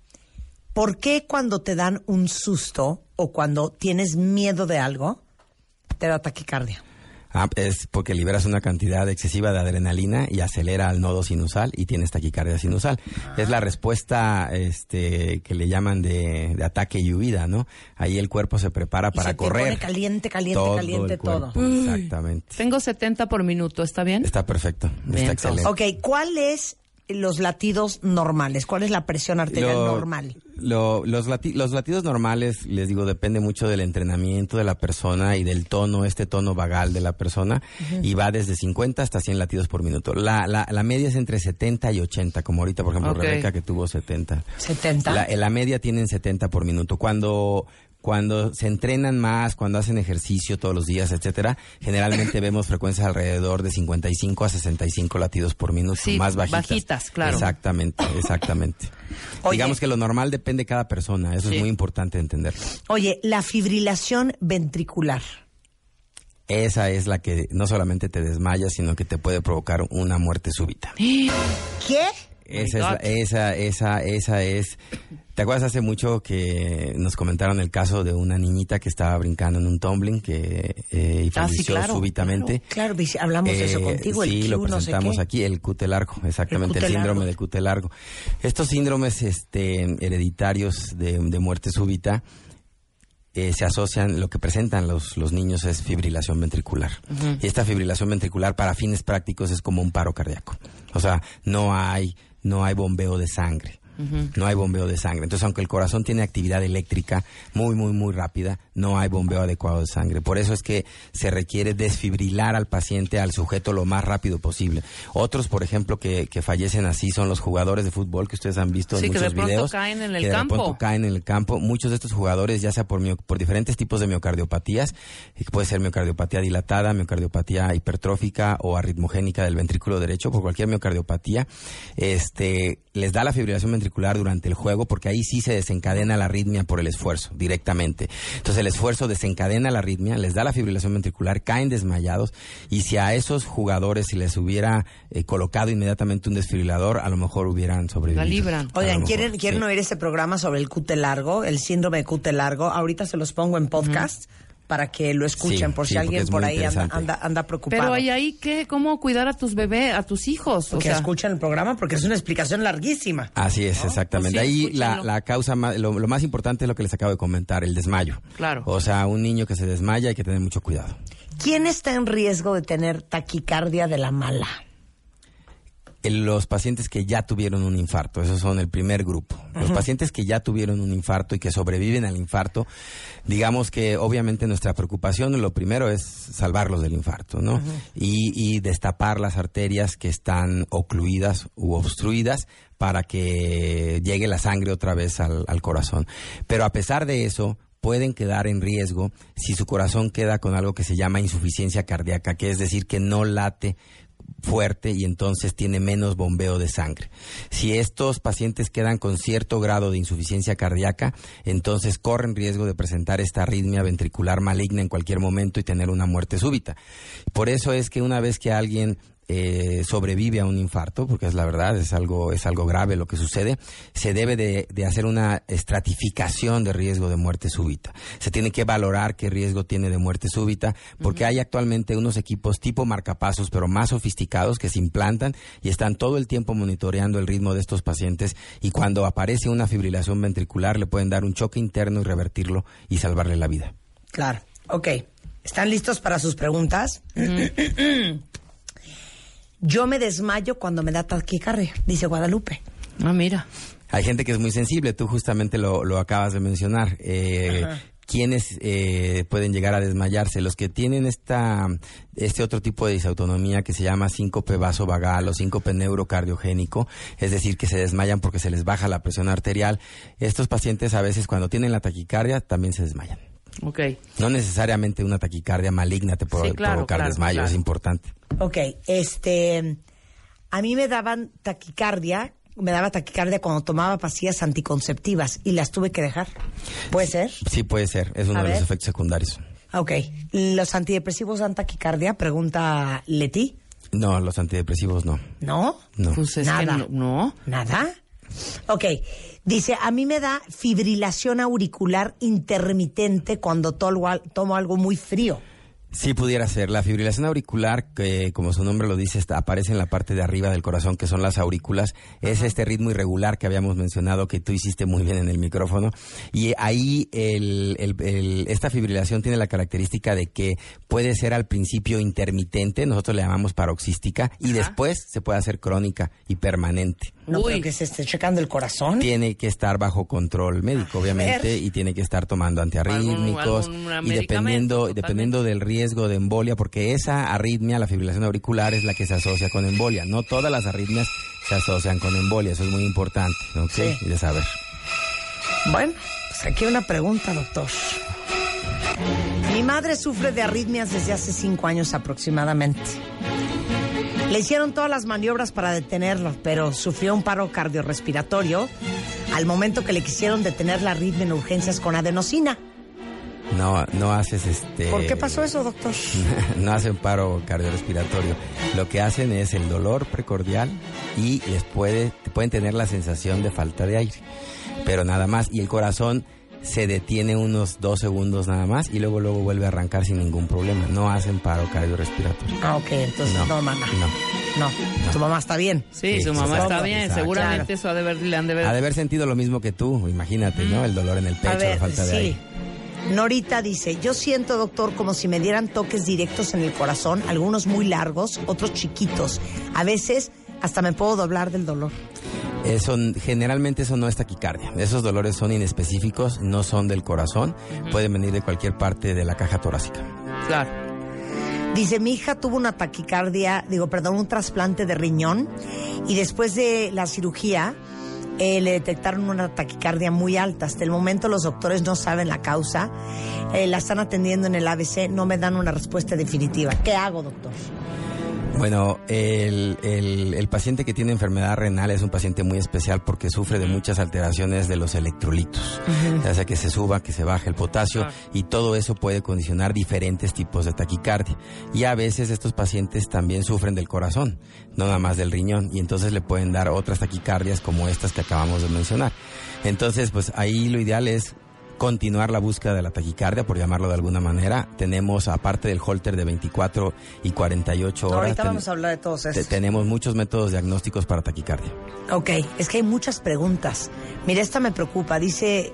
¿Por qué cuando te dan un susto o cuando tienes miedo de algo, te da taquicardia? Ah, es porque liberas una cantidad excesiva de adrenalina y acelera al nodo sinusal y tienes taquicardia sinusal. Es la respuesta este, que le llaman de, de ataque y huida, ¿no? Ahí el cuerpo se prepara Y para se te correr. pone caliente, caliente, Todo caliente el cuerpo, todo. Exactamente. Tengo 70 por minuto, ¿está bien? Está perfecto. Bien, está excelente. Ok, ¿cuáles los latidos normales? ¿Cuál es la presión arterial Lo- normal? lo- los, lati- los latidos normales, les digo, depende mucho del entrenamiento de la persona y del tono, este tono vagal de la persona, y va desde 50 hasta 100 latidos por minuto. La, la, la media es entre 70 y 80, como ahorita, por ejemplo, Ok. Rebeca, que tuvo 70. 70. La, la media tienen 70 por minuto. Cuando cuando se entrenan más, cuando hacen ejercicio todos los días, etcétera, generalmente vemos frecuencias alrededor de 55 a 65 latidos por minuto, Sí, más bajitas. bajitas, claro. Exactamente, exactamente. Oye. Digamos que lo normal depende de cada persona, eso Sí. es muy importante entenderlo. Oye, la fibrilación ventricular. Esa es la que no solamente te desmaya, sino que te puede provocar una muerte súbita. ¿Qué? Esa es, la- esa, esa, esa es. ¿Te acuerdas hace mucho que nos comentaron el caso de una niñita que estaba brincando en un tumbling que eh, y Ah, sí, falleció claro, súbitamente? Claro, hablamos de eso Eh, contigo, el sí, Q, lo no sé presentamos aquí, el cute largo, exactamente, El el, síndrome largo. del cute largo. Estos síndromes este, hereditarios de, de muerte súbita eh, se asocian, lo que presentan los, los niños es fibrilación ventricular. Y esta fibrilación ventricular para fines prácticos es como un paro cardíaco. O sea, no hay, no hay bombeo de sangre. No hay bombeo de sangre. Entonces, aunque el corazón tiene actividad eléctrica muy, muy, muy rápida, no hay bombeo adecuado de sangre. Por eso es que se requiere desfibrilar al paciente, al sujeto, lo más rápido posible. Otros, por ejemplo, que, que fallecen así son los jugadores de fútbol que ustedes han visto Sí, en que de muchos pronto videos. caen en el que de campo. pronto caen en el campo. Muchos de estos jugadores, ya sea por, por diferentes tipos de miocardiopatías, que puede ser miocardiopatía dilatada, miocardiopatía hipertrófica o arritmogénica del ventrículo derecho, por cualquier miocardiopatía, este, les da la fibrilación ventricular ventricular durante el juego, porque ahí sí se desencadena la arritmia por el esfuerzo directamente. Entonces el esfuerzo desencadena la arritmia, les da la fibrilación ventricular, caen desmayados y si a esos jugadores si les hubiera eh, colocado inmediatamente un desfibrilador, a lo mejor hubieran sobrevivido. La libran. Oigan, ¿quieren, ¿quieren sí. oír ese programa sobre el cute largo, el síndrome de cute largo? Ahorita se los pongo en podcast para que lo escuchen Sí, por si sí, alguien por ahí anda, anda, anda preocupado. Pero hay ahí que, ¿cómo cuidar a tus bebés, a tus hijos? O que sea, escuchen el programa porque es una explicación larguísima. Así es, exactamente. Pues sí, Ahí la, la causa más, lo, lo más importante es lo que les acabo de comentar, el desmayo. Claro. O sea, un niño que se desmaya hay que tener mucho cuidado. ¿Quién está en riesgo de tener taquicardia de la mala? Los pacientes que ya tuvieron un infarto, esos son el primer grupo. Los pacientes que ya tuvieron un infarto y que sobreviven al infarto, digamos que obviamente nuestra preocupación, lo primero es salvarlos del infarto, ¿no? y, y destapar las arterias que están ocluidas u obstruidas para que llegue la sangre otra vez al, al corazón. Pero a pesar de eso, pueden quedar en riesgo si su corazón queda con algo que se llama insuficiencia cardíaca, que es decir, que no late fuerte y entonces tiene menos bombeo de sangre. Si estos pacientes quedan con cierto grado de insuficiencia cardíaca, entonces corren riesgo de presentar esta arritmia ventricular maligna en cualquier momento y tener una muerte súbita. Por eso es que una vez que alguien eh, sobrevive a un infarto, porque es la verdad, es algo, es algo grave lo que sucede, se debe de, de hacer una estratificación de riesgo de muerte súbita. Se tiene que valorar qué riesgo tiene de muerte súbita, porque hay actualmente unos equipos tipo marcapasos, pero más sofisticados, que se implantan y están todo el tiempo monitoreando el ritmo de estos pacientes y cuando aparece una fibrilación ventricular le pueden dar un choque interno y revertirlo y salvarle la vida. Claro. Ok. ¿Están listos para sus preguntas? Yo me desmayo cuando me da taquicardia, dice Guadalupe. Ah, mira. Hay gente que es muy sensible, tú justamente lo, lo acabas de mencionar. Eh, ¿Quiénes eh, pueden llegar a desmayarse? Los que tienen esta, este otro tipo de disautonomía que se llama síncope vasovagal o síncope neurocardiogénico, es decir, que se desmayan porque se les baja la presión arterial. Estos pacientes a veces cuando tienen la taquicardia también se desmayan. Ok. No necesariamente una taquicardia maligna te puede Sí, claro, provocar claro, desmayo, claro. es importante. Ok, este, a mí me daban taquicardia, me daba taquicardia cuando tomaba pastillas anticonceptivas y las tuve que dejar. ¿Puede ser? Sí puede ser, es uno A de los efectos secundarios. Ok, ¿los antidepresivos dan taquicardia? Pregunta Leti. No, los antidepresivos no. ¿No? No. Pues es Nada. que no. no. ¿Nada? Ok, dice, a mí me da fibrilación auricular intermitente cuando tomo, al- tomo algo muy frío. Sí pudiera ser. La fibrilación auricular, que como su nombre lo dice, está- aparece en la parte de arriba del corazón, que son las aurículas. Es este ritmo irregular que habíamos mencionado, que tú hiciste muy bien en el micrófono. Y ahí el- el- el- esta fibrilación tiene la característica de que puede ser al principio intermitente, nosotros le llamamos paroxística, y después se puede hacer crónica y permanente. No Uy. creo que se esté checando el corazón. Tiene que estar bajo control médico, obviamente, y tiene que estar tomando antiarrítmicos Algún- algún y dependiendo, totalmente. dependiendo del riesgo de embolia, porque esa arritmia, la fibrilación auricular, es la que se asocia con embolia. No todas las arritmias se asocian con embolia, eso es muy importante, ¿ok? Sí. Y de saber. Bueno, pues aquí una pregunta, doctor. Mi madre sufre de arritmias desde hace cinco años aproximadamente. Le hicieron todas las maniobras para detenerlo, pero sufrió un paro cardiorrespiratorio al momento que le quisieron detener la arritmia en urgencias con adenosina. No, no haces este. ¿Por qué pasó eso, doctor? no hacen paro cardiorrespiratorio. Lo que hacen es el dolor precordial y les puede, pueden tener la sensación de falta de aire. Pero nada más. Y el corazón se detiene unos dos segundos nada más y luego luego vuelve a arrancar sin ningún problema. No hacen paro cardiorrespiratorio. Ah, ok, entonces no, No, mamá. no. No, tu mamá está bien. Sí, Sí, su mamá está bien. exacto. Seguramente Claro. eso ha de ver, le han de ver. Ha de haber sentido lo mismo que tú, imagínate, ¿no? El dolor en el pecho, ver, la falta de sí. aire. Norita dice, yo siento, doctor, como si me dieran toques directos en el corazón, algunos muy largos, otros chiquitos. A veces hasta me puedo doblar del dolor. Eso, generalmente eso no es taquicardia. Esos dolores son inespecíficos, no son del corazón, pueden venir de cualquier parte de la caja torácica. Claro. Dice, mi hija tuvo una taquicardia, digo, perdón, un trasplante de riñón y después de la cirugía eh, le detectaron una taquicardia muy alta. Hasta el momento los doctores no saben la causa, eh, la están atendiendo en el ABC, no me dan una respuesta definitiva. ¿Qué hago, doctor? Bueno, el, el- el paciente que tiene enfermedad renal es un paciente muy especial porque sufre de muchas alteraciones de los electrolitos. Ya sea que se suba, que se baje el potasio y todo eso puede condicionar diferentes tipos de taquicardia. Y a veces estos pacientes también sufren del corazón, no nada más del riñón, y entonces le pueden dar otras taquicardias como estas que acabamos de mencionar. Entonces, pues ahí lo ideal es continuar la búsqueda de la taquicardia, por llamarlo de alguna manera. Tenemos, aparte del holter de 24 y 48 horas, Ahorita vamos a hablar de todos esos. tenemos muchos métodos diagnósticos para taquicardia. Ok, es que hay muchas preguntas. Mira, esta me preocupa. Dice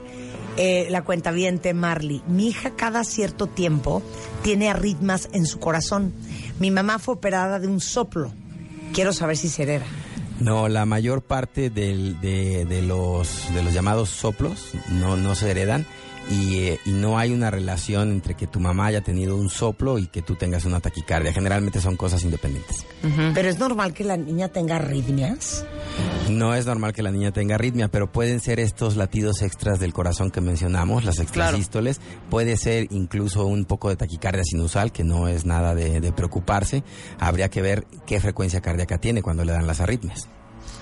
eh, la cuentaviente Marley, mi hija cada cierto tiempo tiene arritmas en su corazón. Mi mamá fue operada de un soplo. Quiero saber si se hereda. No, la mayor parte de, de los, de los llamados soplos no, no se heredan y, eh, y no hay una relación entre que tu mamá haya tenido un soplo y que tú tengas una taquicardia. Generalmente son cosas independientes. Pero es normal que la niña tenga arritmias. No es normal que la niña tenga arritmia, pero pueden ser estos latidos extras del corazón que mencionamos, las extrasístoles. Puede ser incluso un poco de taquicardia sinusal, que no es nada de, de preocuparse. Habría que ver qué frecuencia cardíaca tiene cuando le dan las arritmias.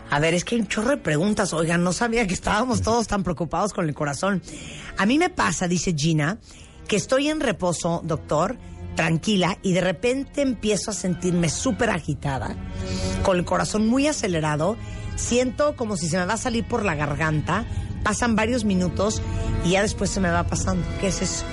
A ver, es que hay un chorro de preguntas. Oigan, no sabía que estábamos todos tan preocupados con el corazón. A mí me pasa, dice Gina, que estoy en reposo, doctor, tranquila, y de repente empiezo a sentirme súper agitada, con el corazón muy acelerado. Siento como si se me va a salir por la garganta. Pasan varios minutos y ya después se me va pasando. ¿Qué es eso?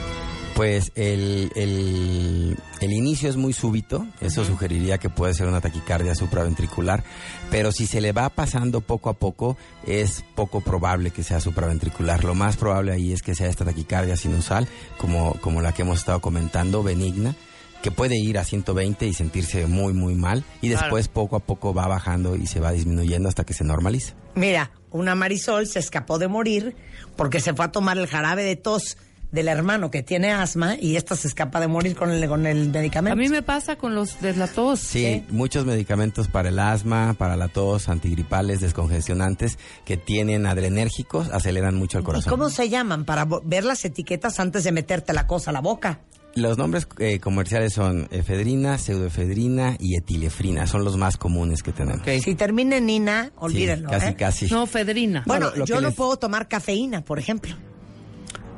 Pues el, el, el inicio es muy súbito, eso sugeriría que puede ser una taquicardia supraventricular, pero si se le va pasando poco a poco, es poco probable que sea supraventricular. Lo más probable ahí es que sea esta taquicardia sinusal, como, como la que hemos estado comentando, benigna, que puede ir a 120 y sentirse muy, muy mal, y Claro. después poco a poco va bajando y se va disminuyendo hasta que se normaliza. Mira, una Marisol se escapó de morir porque se fue a tomar el jarabe de tos del hermano que tiene asma y esta se escapa de morir con el, con el medicamento. A mí me pasa con los de la tos. Sí, muchos medicamentos para el asma, para la tos, antigripales, descongestionantes, que tienen adrenérgicos, aceleran mucho el ¿Y corazón. cómo se llaman? Para ver las etiquetas antes de meterte la cosa a la boca. Los nombres eh, comerciales son efedrina, pseudoefedrina y etilefrina, son los más comunes que tenemos. Si termina en Nina, olvídenlo. casi, ¿eh? casi. No, Fedrina. Bueno, No, lo- lo yo no les- puedo tomar cafeína, por ejemplo.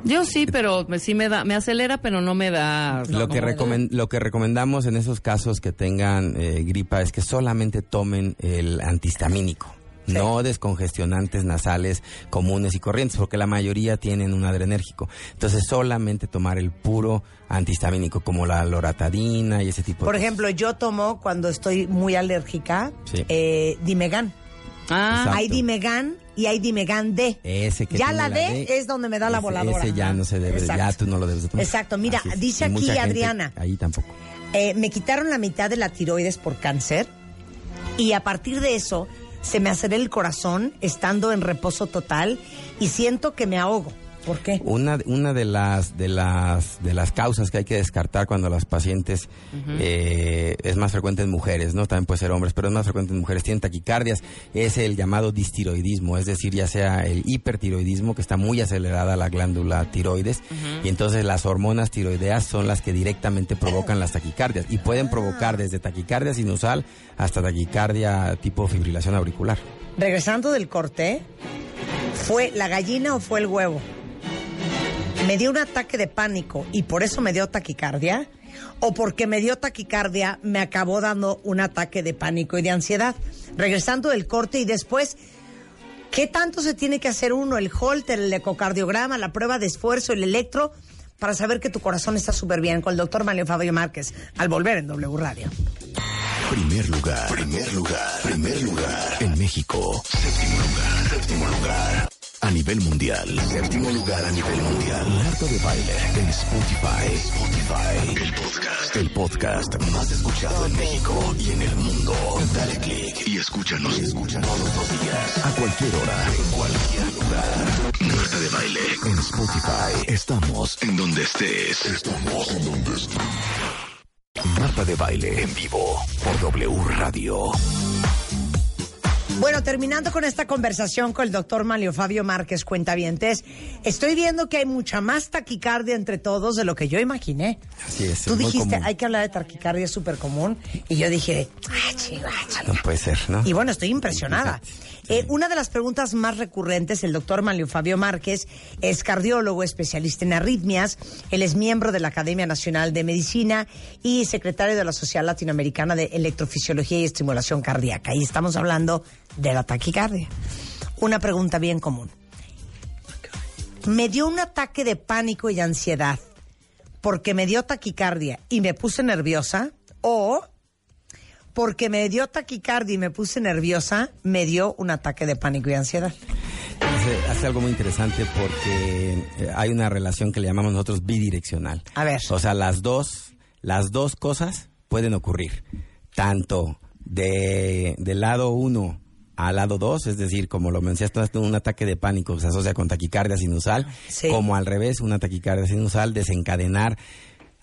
Yo sí, pero me- sí me da, me acelera, pero no me da. Lo que, no me da. recomen- lo que recomendamos en esos casos que tengan eh, gripa es que solamente tomen el antihistamínico. No descongestionantes nasales comunes y corrientes, porque la mayoría tienen un adrenérgico. Entonces, solamente tomar el puro antihistamínico, como la loratadina y ese tipo Por de ejemplo, yo tomo cuando estoy muy alérgica Sí. eh, Dimegan. Ah, Exacto. Hay Dimegan y hay Dimegan D. Ese que ya la D, es donde me da la ese- voladora. Ese ya no se debe, Exacto. ya tú no lo debes de tomar. Exacto, mira, dice Y aquí gente Adriana. Ahí tampoco. Eh, me quitaron la mitad de la tiroides por cáncer y a partir de eso se me acelera el corazón estando en reposo total y siento que me ahogo. ¿Por qué? Una, una de las de las de las causas que hay que descartar cuando las pacientes eh, es más frecuente en mujeres, no también puede ser hombres, pero es más frecuente en mujeres. Tienen taquicardias. Es el llamado distiroidismo, es decir, ya sea el hipertiroidismo que está muy acelerada la glándula tiroides. Y entonces las hormonas tiroideas son las que directamente provocan las taquicardias y pueden provocar desde taquicardia sinusal hasta taquicardia tipo fibrilación auricular. Regresando del corte, ¿fue la gallina o fue el huevo? ¿Me dio un ataque de pánico y por eso me dio taquicardia? ¿O porque me dio taquicardia me acabó dando un ataque de pánico y de ansiedad? Regresando del corte y después, ¿qué tanto se tiene que hacer uno? El holter, el ecocardiograma, la prueba de esfuerzo, el electro, para saber que tu corazón está súper bien con el doctor Manuel Fabio Márquez al volver en W Radio. Primer lugar, primer lugar, primer lugar en México. Séptimo lugar, séptimo lugar. A nivel mundial, séptimo lugar a nivel mundial. Marta de baile en Spotify. Spotify, el podcast, el podcast más escuchado en México y en el mundo. Dale click y escúchanos, escúchanos todos los días, a cualquier hora, en cualquier lugar. Marta de baile en Spotify. Estamos en donde estés. Estamos en donde estés. Marta de baile en vivo por W Radio. Bueno, terminando con esta conversación con el doctor Manlio Fabio Márquez Cuentavientes, estoy viendo que hay mucha más taquicardia entre todos de lo que yo imaginé. Así es. Tú es muy dijiste, común. hay que hablar de taquicardia, es súper común. Y yo dije, ah, chiva, chiva. No puede ser, ¿no? Y bueno, estoy impresionada. Eh, una de las preguntas más recurrentes, el doctor Manlio Fabio Márquez es cardiólogo, especialista en arritmias. Él es miembro de la Academia Nacional de Medicina y secretario de la Sociedad Latinoamericana de Electrofisiología y Estimulación Cardíaca. Y estamos hablando de la taquicardia. Una pregunta bien común. Me dio un ataque de pánico y ansiedad porque me dio taquicardia y me puse nerviosa o porque me dio taquicardia y me puse nerviosa, me dio un ataque de pánico y ansiedad. Hace, hace algo muy interesante porque eh, hay una relación que le llamamos nosotros bidireccional. A ver. O sea, las dos, las dos cosas pueden ocurrir. Tanto de, del lado uno al lado dos, es decir, como lo mencionaste, un ataque de pánico se asocia con taquicardia sinusal, Sí. como al revés, una taquicardia sinusal, desencadenar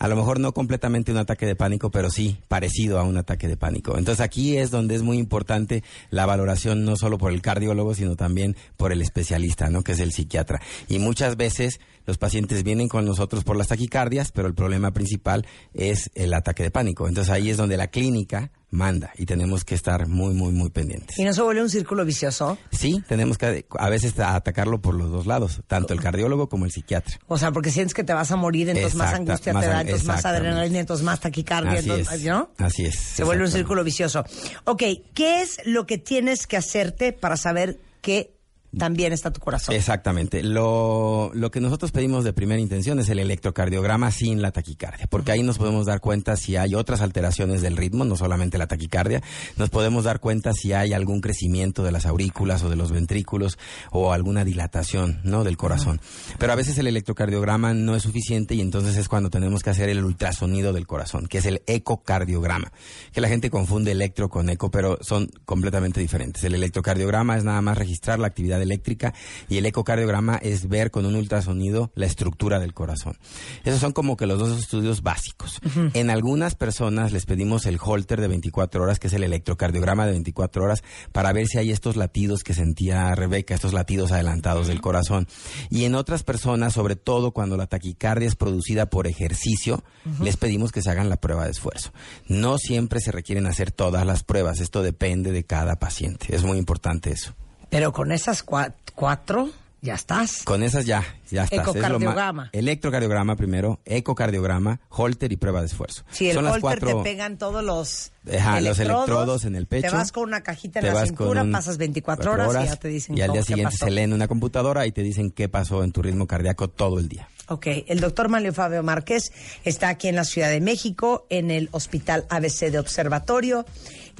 a lo mejor no completamente un ataque de pánico, pero sí parecido a un ataque de pánico. Entonces aquí es donde es muy importante la valoración no solo por el cardiólogo, sino también por el especialista, ¿no? Que es el psiquiatra. Y muchas veces los pacientes vienen con nosotros por las taquicardias, pero el problema principal es el ataque de pánico. Entonces ahí es donde la clínica manda y tenemos que estar muy, muy, muy pendientes. Y no se vuelve un círculo vicioso. Sí, tenemos que a veces atacarlo por los dos lados, tanto el cardiólogo como el psiquiatra. O sea, porque sientes que te vas a morir, entonces más angustia más te da, entonces más adrenalina, entonces más taquicardia, Así entonces, es. ¿no? Así es. Se vuelve un círculo vicioso. Ok, ¿qué es lo que tienes que hacerte para saber que también está tu corazón? Exactamente. Lo, lo que nosotros pedimos de primera intención es el electrocardiograma sin la taquicardia, porque ahí nos podemos dar cuenta si hay otras alteraciones del ritmo, no solamente la taquicardia, nos podemos dar cuenta si hay algún crecimiento de las aurículas o de los ventrículos o alguna dilatación, ¿no? del corazón. Pero a veces el electrocardiograma no es suficiente y entonces es cuando tenemos que hacer el ultrasonido del corazón, que es el ecocardiograma, que la gente confunde electro con eco, pero son completamente diferentes. El electrocardiograma es nada más registrar la actividad eléctrica y el ecocardiograma es ver con un ultrasonido la estructura del corazón. Esos son como que los dos estudios básicos. En algunas personas les pedimos el holter de 24 horas, que es el electrocardiograma de 24 horas, para ver si hay estos latidos que sentía Rebeca, estos latidos adelantados del corazón. Y en otras personas, sobre todo cuando la taquicardia es producida por ejercicio, les pedimos que se hagan la prueba de esfuerzo. No siempre se requieren hacer todas las pruebas, esto depende de cada paciente. Es muy importante eso. Pero con esas cua- cuatro, ya estás. Con esas ya, ya estás. Es Ecocardiograma. Electrocardiograma primero, ecocardiograma, holter y prueba de esfuerzo. Si el Son las holter cuatro- te pegan todos los, Ajá, los electrodos en el pecho. Te vas con una cajita en la cintura, un- pasas 24 horas, y ya te dicen Y al día siguiente se lee en una computadora y te dicen qué pasó en tu ritmo cardíaco todo el día. Ok, el doctor Manlio Fabio Márquez está aquí en la Ciudad de México, en el Hospital ABC de Observatorio.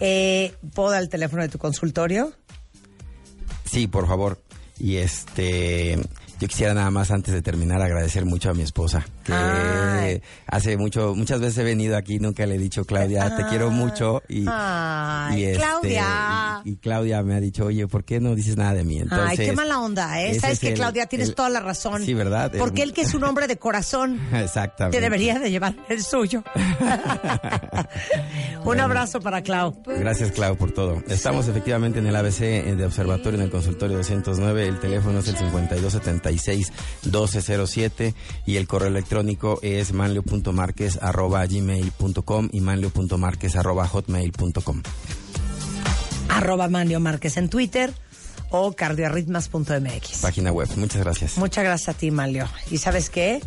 Eh, ¿Puedo dar el teléfono de tu consultorio? Sí, por favor. Y este, yo quisiera nada más antes de terminar agradecer mucho a mi esposa, que Ay. hace mucho, muchas veces he venido aquí, nunca le he dicho, Claudia, te quiero mucho. Y, Ay, este, Claudia. Y, y Claudia me ha dicho, oye, ¿por qué no dices nada de mí? Entonces, Ay, qué mala onda, ¿eh? Sabes es que, el- Claudia, tienes el- toda la razón. Sí, ¿verdad? El- Porque él que es un hombre de corazón, Exactamente. te debería de llevar el suyo. un abrazo para Clau. Gracias, Clau, por todo. Estamos efectivamente en el ABC eh, de Observatorio, en el consultorio 209. El teléfono es el 5276-1207 y el correo electrónico es manlio.marquez.gmail.com y manlio.marquez.hotmail.com. Arroba Manlio Márquez en Twitter o cardioarritmas.mx. Página web. Muchas gracias. Muchas gracias a ti, Manlio. ¿Y sabes qué?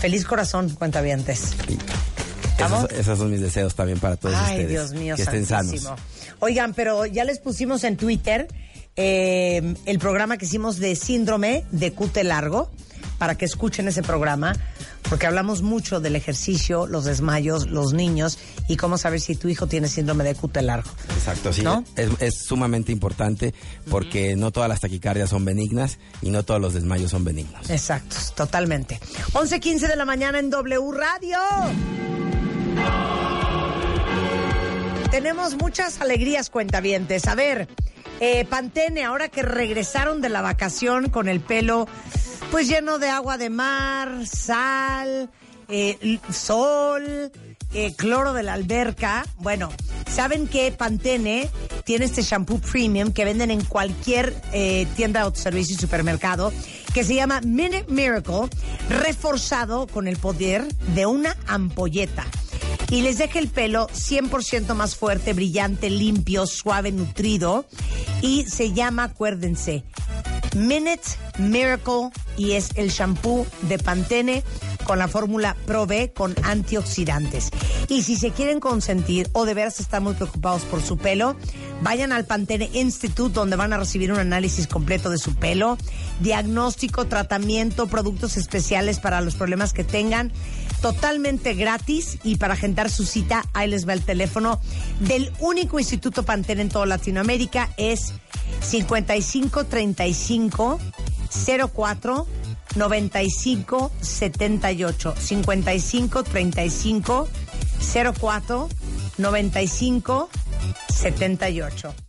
Feliz corazón, cuentavientes. ¿Estamos? Esos, esos son mis deseos también para todos Ay, ustedes. Dios mío, que estén sanos. Oigan, pero ya les pusimos en Twitter eh, el programa que hicimos de síndrome de cute largo para que escuchen ese programa, porque hablamos mucho del ejercicio, los desmayos, los niños y cómo saber si tu hijo tiene síndrome de cute largo. Exacto, sí. ¿No? Es, es sumamente importante porque no todas las taquicardias son benignas y no todos los desmayos son benignos. Exacto, totalmente. 11.15 de la mañana en W Radio. Tenemos muchas alegrías, cuentavientes. A ver, eh, Pantene, ahora que regresaron de la vacación con el pelo pues lleno de agua de mar, sal, eh, sol, eh, cloro de la alberca. Bueno, saben que Pantene tiene este shampoo premium que venden en cualquier eh, tienda de autoservicio y supermercado, que se llama Minute Miracle, reforzado con el poder de una ampolleta. Y les deja el pelo 100% más fuerte, brillante, limpio, suave, nutrido. Y se llama, acuérdense, Minute Miracle y es el shampoo de Pantene con la fórmula Pro B con antioxidantes. Y si se quieren consentir o de veras están muy preocupados por su pelo, vayan al Pantene Institute donde van a recibir un análisis completo de su pelo, diagnóstico, tratamiento, productos especiales para los problemas que tengan, totalmente gratis y para agendar su cita, ahí les va el teléfono del único instituto Pantene en toda Latinoamérica, es 5535 04 95 78 55 35 04 95 78